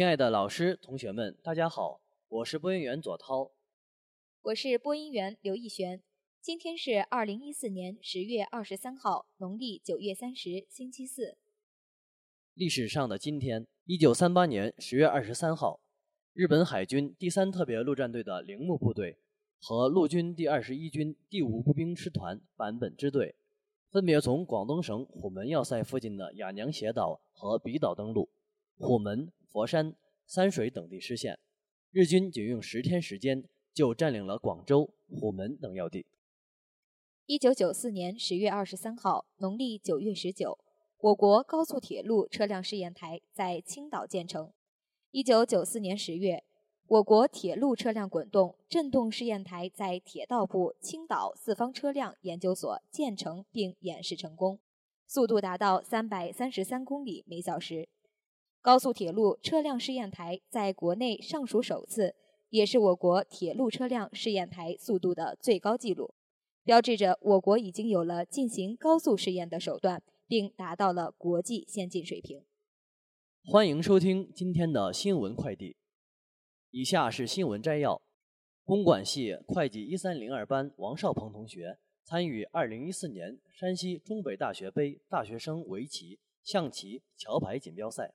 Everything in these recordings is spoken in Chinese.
亲爱的老师、同学们，大家好，我是播音员左涛，我是播音员刘逸璇。今天是二零一四年十月二十三号，农历九月三十，星期四。历史上的今天，一九三八年十月二十三号，日本海军第三特别陆战队的铃木部队和陆军第二十一军第五步兵师团坂本支队，分别从广东省虎门要塞附近的雅娘斜岛和比岛登陆，虎门、佛山、三水等地失陷，日军仅用十天时间就占领了广州、虎门等要地。一九九四年十月二十三号，农历九月十九，我国高速铁路车辆试验台在青岛建成。一九九四年十月，我国铁路车辆滚动振动试验台在铁道部青岛四方车辆研究所建成并演示成功，速度达到三百三十三公里每小时。高速铁路车辆试验台在国内尚属首次，也是我国铁路车辆试验台速度的最高纪录。标志着我国已经有了进行高速试验的手段，并达到了国际先进水平。欢迎收听今天的新闻快递。以下是新闻摘要：公管系会计一三零二班王少鹏同学参与二零一四年山西中北大学杯大学生围棋、象棋、桥牌锦标赛。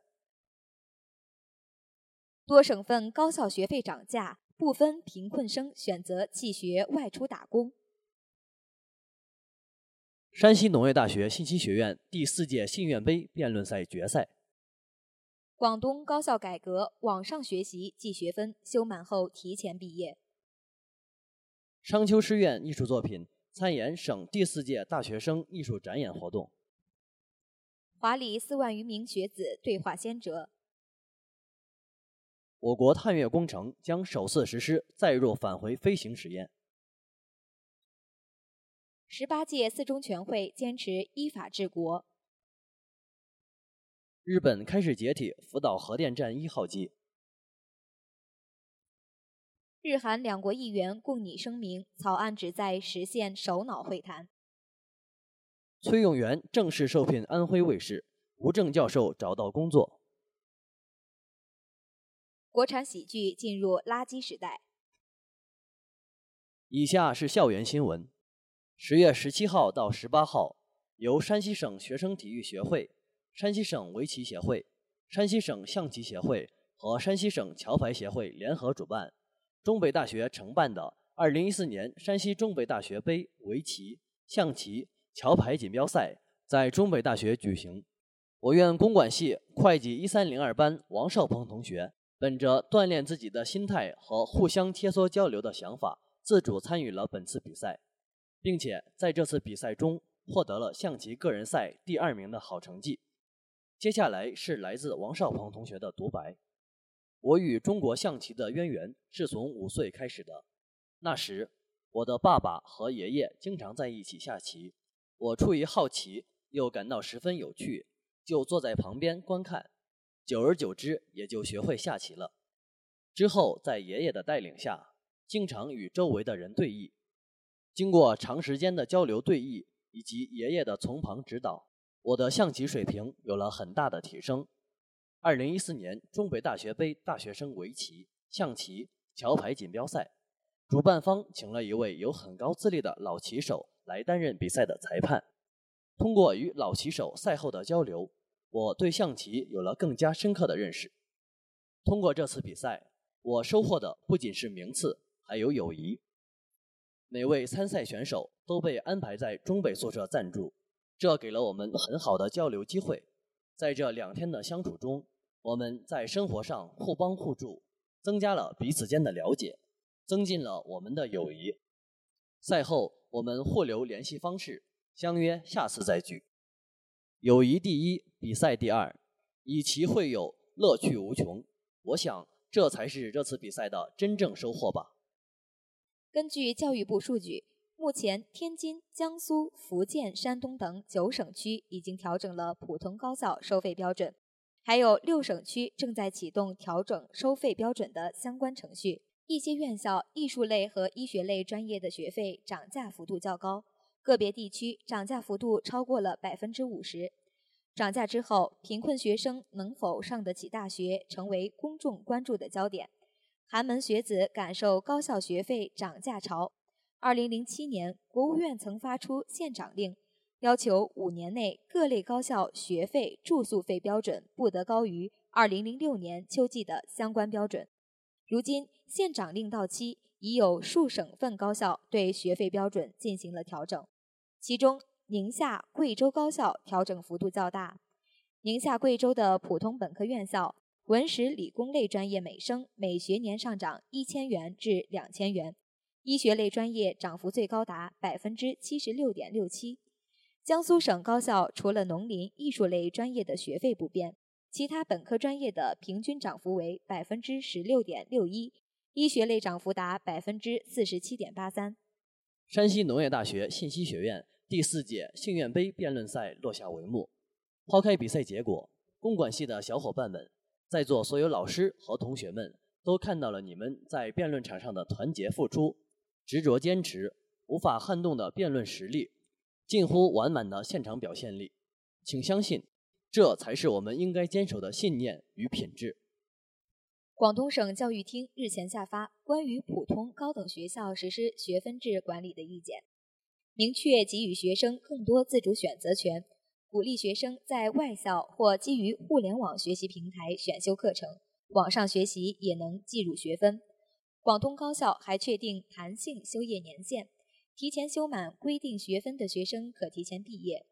多省份高校学费涨价，部分贫困生选择弃学外出打工。山西农业大学信息学院第四届信院杯辩论赛决赛。广东高校改革，网上学习计学分，修满后提前毕业。商丘师院艺术作品参演省第四届大学生艺术展演活动。华理四万余名学子对话先哲。我国探月工程将首次实施载入返回飞行实验。十八届四中全会坚持依法治国。日本开始解体福岛核电站一号机。日韩两国议员共拟声明，草案旨在实现首脑会谈。崔永元正式受聘安徽卫视，吴正教授找到工作。国产喜剧进入垃圾时代。以下是校园新闻。十月十七号到十八号，由山西省学生体育协会、山西省围棋协会、山西省象棋协会和山西省桥牌协会联合主办，中北大学承办的二零一四年山西中北大学杯围棋、象棋、桥牌锦标赛在中北大学举行。我院公管系会计一三零二班王少鹏同学，本着锻炼自己的心态和互相切磋交流的想法，自主参与了本次比赛。并且在这次比赛中获得了象棋个人赛第二名的好成绩。接下来是来自王少鹏同学的独白：我与中国象棋的渊源是从五岁开始的。那时，我的爸爸和爷爷经常在一起下棋，我出于好奇又感到十分有趣，就坐在旁边观看。久而久之，也就学会下棋了。之后，在爷爷的带领下，经常与周围的人对弈。经过长时间的交流对弈以及爷爷的从旁指导，我的象棋水平有了很大的提升。二零一四年中北大学杯大学生围棋、象棋、桥牌锦标赛，主办方请了一位有很高资历的老棋手来担任比赛的裁判。通过与老棋手赛后的交流，我对象棋有了更加深刻的认识。通过这次比赛，我收获的不仅是名次，还有友谊。每位参赛选手都被安排在中北宿舍暂住，这给了我们很好的交流机会。在这两天的相处中，我们在生活上互帮互助，增加了彼此间的了解，增进了我们的友谊。赛后，我们互留联系方式，相约下次再聚。友谊第一，比赛第二，以棋会友，乐趣无穷。我想，这才是这次比赛的真正收获吧。根据教育部数据，目前天津、江苏、福建、山东等九省区已经调整了普通高校收费标准，还有六省区正在启动调整收费标准的相关程序。一些院校艺术类和医学类专业的学费涨价幅度较高，个别地区涨价幅度超过了百分之五十。涨价之后，贫困学生能否上得起大学，成为公众关注的焦点。寒门学子感受高校学费涨价潮。二零零七年，国务院曾发出限涨令，要求五年内各类高校学费、住宿费标准不得高于二零零六年秋季的相关标准。如今限涨令到期，已有数省份高校对学费标准进行了调整，其中宁夏、贵州高校调整幅度较大。宁夏、贵州的普通本科院校。文史理工类专业每生每学年上涨一千元至两千元，医学类专业涨幅最高达百分之七十六点六七。江苏省高校除了农林艺术类专业的学费不变，其他本科专业的平均涨幅为百分之十六点六一，医学类涨幅达百分之四十七点八三。山西农业大学信息学院第四届信院杯辩论赛落下帷幕。抛开比赛结果，公管系的小伙伴们。在座所有老师和同学们都看到了你们在辩论场上的团结付出、执着坚持、无法撼动的辩论实力、近乎完满的现场表现力。请相信，这才是我们应该坚守的信念与品质。广东省教育厅日前下发关于普通高等学校实施学分制管理的意见，明确给予学生更多自主选择权。鼓励学生在外校或基于互联网学习平台选修课程，网上学习也能计入学分。广东高校还确定弹性修业年限，提前修满规定学分的学生可提前毕业。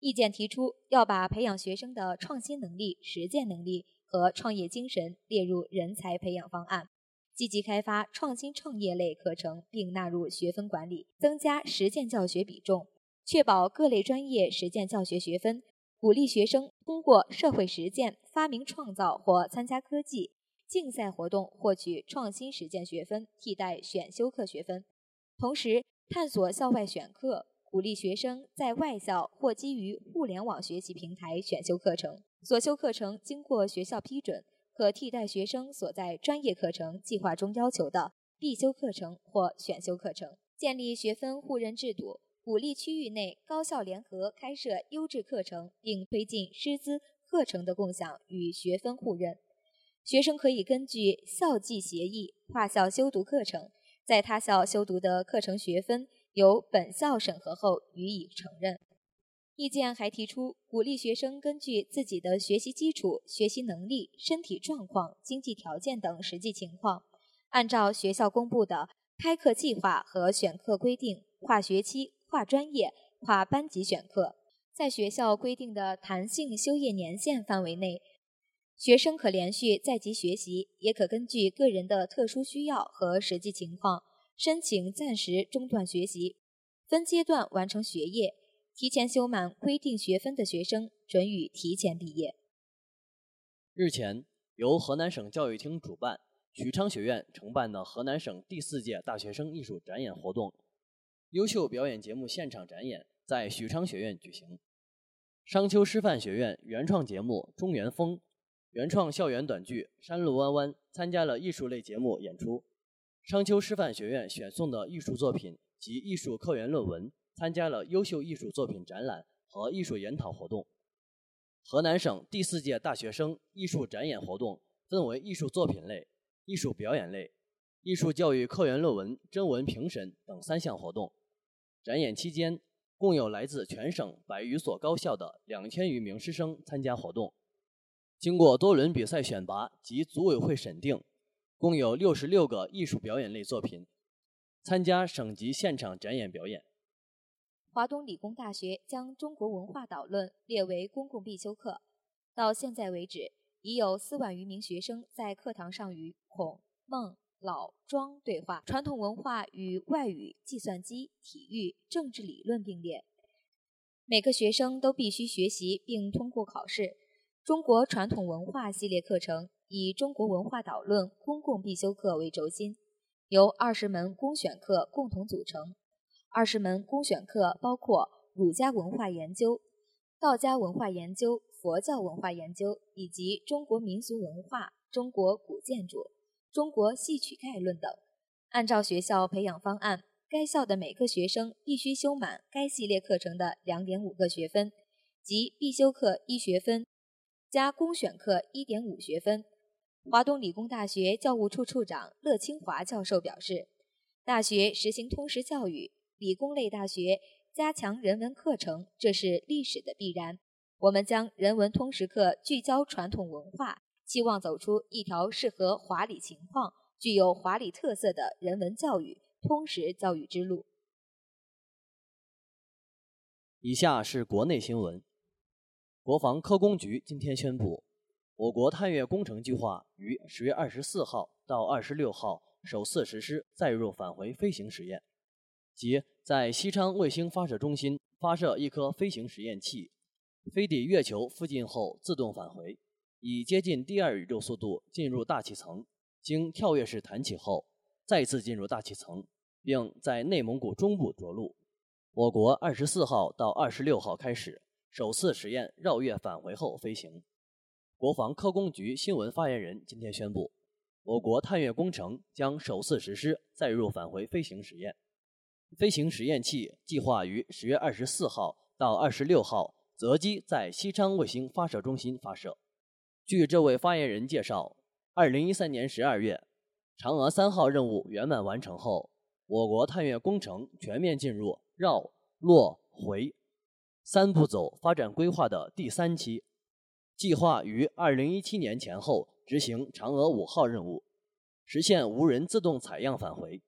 意见提出要把培养学生的创新能力、实践能力和创业精神列入人才培养方案，积极开发创新创业类课程，并纳入学分管理，增加实践教学比重。确保各类专业实践教学学分，鼓励学生通过社会实践、发明创造或参加科技竞赛活动获取创新实践学分，替代选修课学分。同时，探索校外选课，鼓励学生在外校或基于互联网学习平台选修课程。所修课程经过学校批准，可替代学生所在专业课程计划中要求的必修课程或选修课程。建立学分互认制度。鼓励区域内高校联合开设优质课程，并推进师资课程的共享与学分互认。学生可以根据校际协议跨校修读课程，在他校修读的课程学分由本校审核后予以承认。意见还提出，鼓励学生根据自己的学习基础、学习能力、身体状况、经济条件等实际情况，按照学校公布的开课计划和选课规定，跨学期。跨专业、跨班级选课，在学校规定的弹性修业年限范围内，学生可连续在籍学习，也可根据个人的特殊需要和实际情况申请暂时中断学习，分阶段完成学业。提前修满规定学分的学生准予提前毕业。日前，由河南省教育厅主办、许昌学院承办的河南省第四届大学生艺术展演活动。优秀表演节目现场展演在许昌学院举行。商丘师范学院原创节目《中原风》，原创校园短剧《山路弯弯》参加了艺术类节目演出。商丘师范学院选送的艺术作品及艺术科研论文参加了优秀艺术作品展览和艺术研讨活动。河南省第四届大学生艺术展演活动分为艺术作品类、艺术表演类、艺术教育科研论文征文评审等三项活动。展演期间，共有来自全省百余所高校的两千余名师生参加活动。经过多轮比赛选拔及组委会审定，共有六十六个艺术表演类作品参加省级现场展演表演。华东理工大学将中国文化导论列为公共必修课，到现在为止，已有四万余名学生在课堂上与孔孟。老庄对话，传统文化与外语、计算机、体育、政治理论并列。每个学生都必须学习并通过考试。中国传统文化系列课程以中国文化导论公共必修课为轴心，由二十门公选课共同组成。二十门公选课包括儒家文化研究、道家文化研究、佛教文化研究以及中国民俗文化、中国古建筑。中国戏曲概论等，按照学校培养方案，该校的每个学生必须修满该系列课程的两点五个学分，即必修课一学分，加公选课一点五学分。华东理工大学教务处处长乐清华教授表示，大学实行通识教育，理工类大学加强人文课程，这是历史的必然。我们将人文通识课聚焦传统文化，期望走出一条适合华理情况、具有华理特色的人文教育通识教育之路。以下是国内新闻。国防科工局今天宣布，我国探月工程计划于十月二十四号到二十六号首次实施载入返回飞行实验，即在西昌卫星发射中心发射一颗飞行实验器，飞抵月球附近后自动返回，以接近第二宇宙速度进入大气层，经跳跃式弹起后再次进入大气层，并在内蒙古中部着陆。我国二十四号到二十六号开始。首次实验绕月返回后飞行。国防科工局新闻发言人今天宣布，我国探月工程将首次实施载入返回飞行实验。飞行实验器计划于十月二十四号到二十六号择机在西昌卫星发射中心发射。据这位发言人介绍，二零一三年十二月，嫦娥三号任务圆满完成后，我国探月工程全面进入绕、落、回。三步走发展规划的第三期，计划于二零一七年前后执行嫦娥五号任务，实现无人自动采样返回，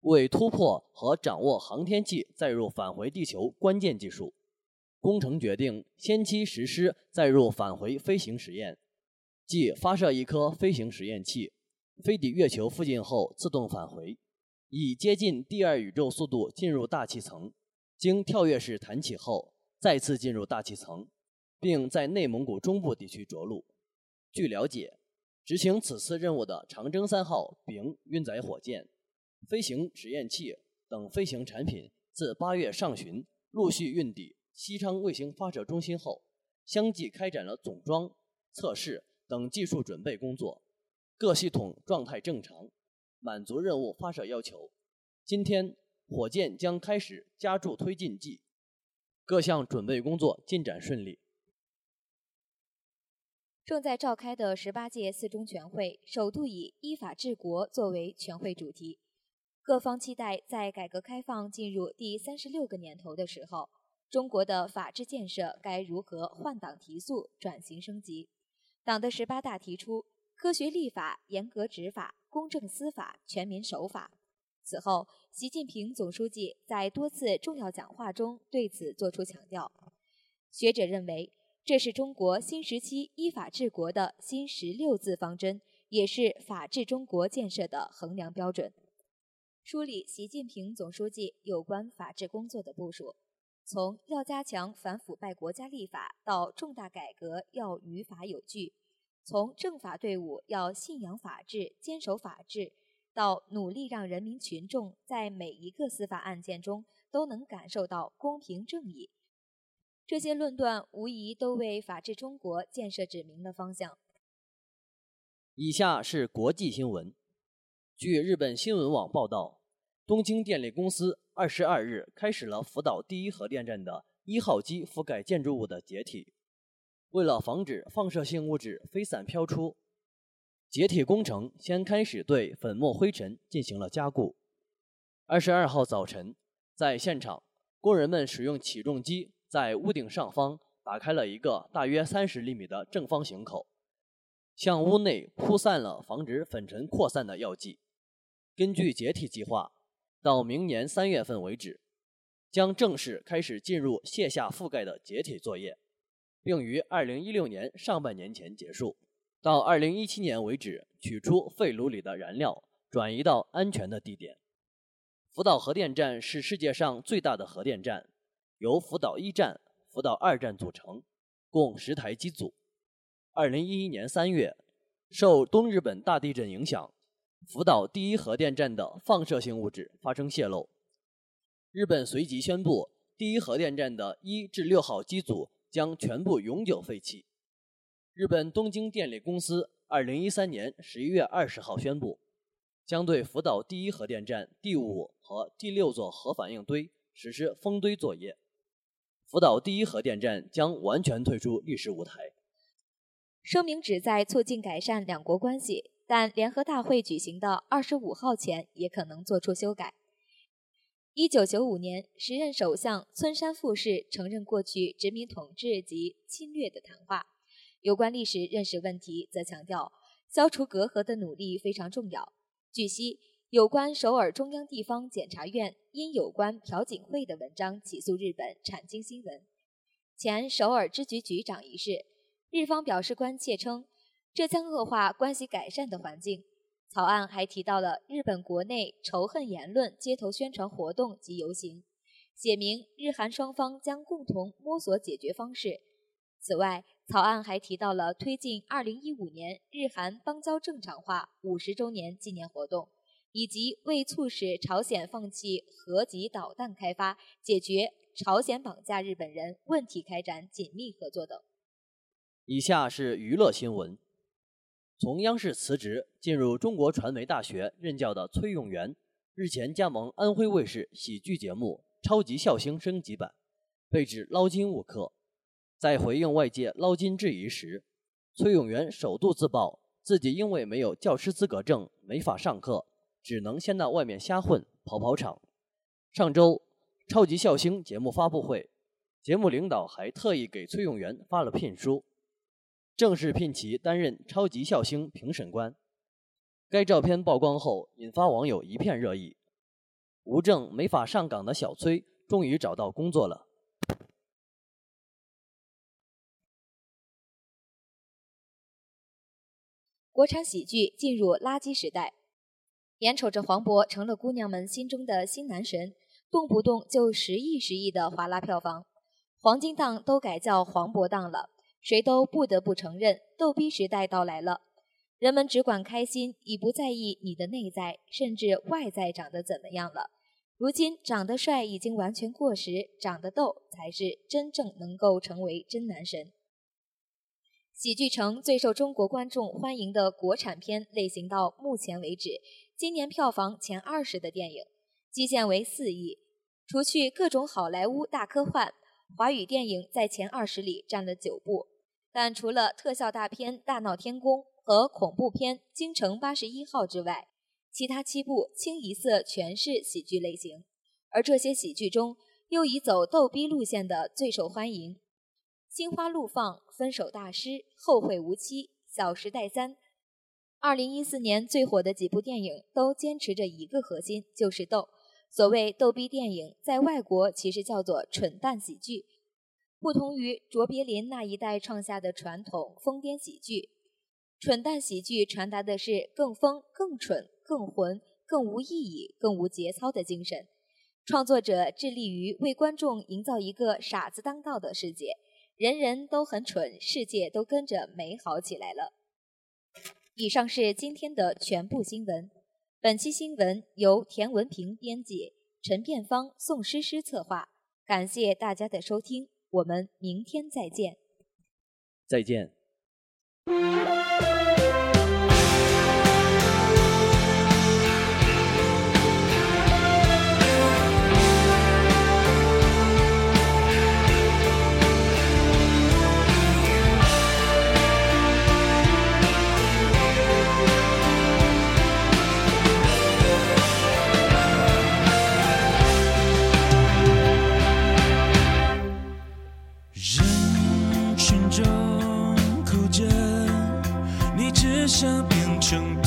为突破和掌握航天器载入返回地球关键技术，工程决定先期实施载入返回飞行实验，即发射一颗飞行实验器，飞抵月球附近后自动返回，以接近第二宇宙速度进入大气层，经跳跃式弹起后。再次进入大气层，并在内蒙古中部地区着陆。据了解，执行此次任务的长征三号丙运载火箭、飞行实验器等飞行产品，自八月上旬陆续运抵西昌卫星发射中心后，相继开展了总装、测试等技术准备工作，各系统状态正常，满足任务发射要求。今天，火箭将开始加注推进剂。各项准备工作进展顺利。正在召开的十八届四中全会首度以“依法治国”作为全会主题，各方期待在改革开放进入第三十六个年头的时候，中国的法治建设该如何换挡提速、转型升级。党的十八大提出科学立法、严格执法、公正司法、全民守法。此后，习近平总书记在多次重要讲话中对此作出强调。学者认为，这是中国新时期依法治国的新十六字方针，也是法治中国建设的衡量标准。梳理习近平总书记有关法治工作的部署，从要加强反腐败国家立法到重大改革要于法有据，从政法队伍要信仰法治、坚守法治。到努力让人民群众在每一个司法案件中都能感受到公平正义，这些论断无疑都为法治中国建设指明了方向。以下是国际新闻。据日本新闻网报道，东京电力公司二十二日开始了福岛第一核电站的一号机覆盖建筑物的解体，为了防止放射性物质飞散飘出。解体工程先开始对粉末灰尘进行了加固。二十二号早晨，在现场，工人们使用起重机在屋顶上方打开了一个大约三十厘米的正方形口，向屋内铺散了防止粉尘扩散的药剂。根据解体计划，到明年三月份为止，将正式开始进入卸下覆盖的解体作业，并于二零一六年上半年前结束。到二零一七年为止，取出废炉里的燃料，转移到安全的地点。福岛核电站是世界上最大的核电站，由福岛一站、福岛二站组成，共十台机组。二零一一年三月，受东日本大地震影响，福岛第一核电站的放射性物质发生泄漏，日本随即宣布，第一核电站的一至六号机组将全部永久废弃。日本东京电力公司二零一三年十一月二十号宣布，将对福岛第一核电站第五和第六座核反应堆实施封堆作业。福岛第一核电站将完全退出历史舞台。声明旨在促进改善两国关系，但联合大会举行的二十五号前也可能做出修改。一九九五年，时任首相村山富市承认过去殖民统治及侵略的谈话。有关历史认识问题，则强调消除隔阂的努力非常重要。据悉，有关首尔中央地方检察院因有关朴槿惠的文章起诉日本产经新闻前首尔支局局长一事，日方表示关切，称这将恶化关系改善的环境。草案还提到了日本国内仇恨言论街头宣传活动及游行，写明日韩双方将共同摸索解决方式。此外，草案还提到了推进2015年日韩邦交正常化五十周年纪念活动，以及为促使朝鲜放弃核级导弹开发、解决朝鲜绑架日本人问题开展紧密合作等。以下是娱乐新闻。从央视辞职进入中国传媒大学任教的崔永元，日前加盟安徽卫视喜剧节目《超级笑星》升级版，被指捞金误课。在回应外界捞金质疑时，崔永元首度自曝自己因为没有教师资格证，没法上课，只能先到外面瞎混跑跑场。上周《超级笑星》节目发布会，节目领导还特意给崔永元发了聘书。正式聘其担任超级笑星评审官。该照片曝光后，引发网友一片热议。无证没法上岗的小崔，终于找到工作了。国产喜剧进入垃圾时代，眼瞅着黄渤成了姑娘们心中的新男神，动不动就十亿、十亿的划拉票房，黄金档都改叫黄渤档了。谁都不得不承认，逗逼时代到来了。人们只管开心，已不在意你的内在，甚至外在长得怎么样了。如今，长得帅已经完全过时，长得逗才是真正能够成为真男神。喜剧城最受中国观众欢迎的国产片类型，到目前为止，今年票房前二十的电影，基线为四亿，除去各种好莱坞大科幻。华语电影在前二十里占了九部，但除了特效大片《大闹天宫》和恐怖片《京城八十一号》之外，其他七部清一色全是喜剧类型。而这些喜剧中，又以走逗逼路线的最受欢迎，《心花怒放》《分手大师》《后会无期》《小时代三》。二零一四年最火的几部电影都坚持着一个核心，就是逗。所谓逗逼电影，在外国其实叫做蠢蛋喜剧。不同于卓别林那一代创下的传统疯癫喜剧，蠢蛋喜剧传达的是更疯、更蠢、更混、更无意义、更无节操的精神。创作者致力于为观众营造一个傻子当道的世界，人人都很蠢，世界都跟着美好起来了。以上是今天的全部新闻。本期新闻由田文平编辑，陈片芳、宋诗诗策划。感谢大家的收听，我们明天再见。再见。想变成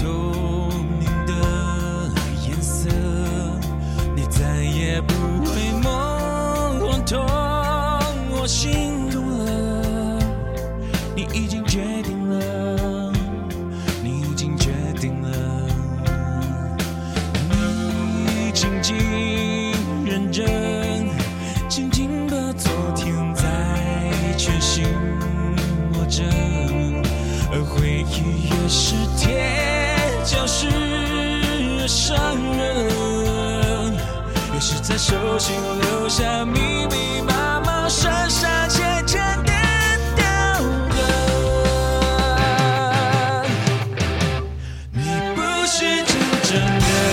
真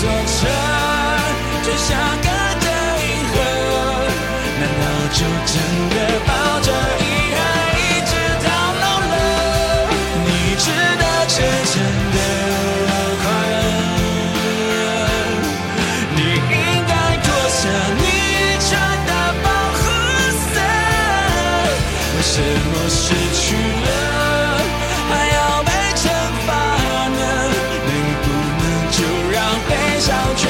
在你左侧，about you.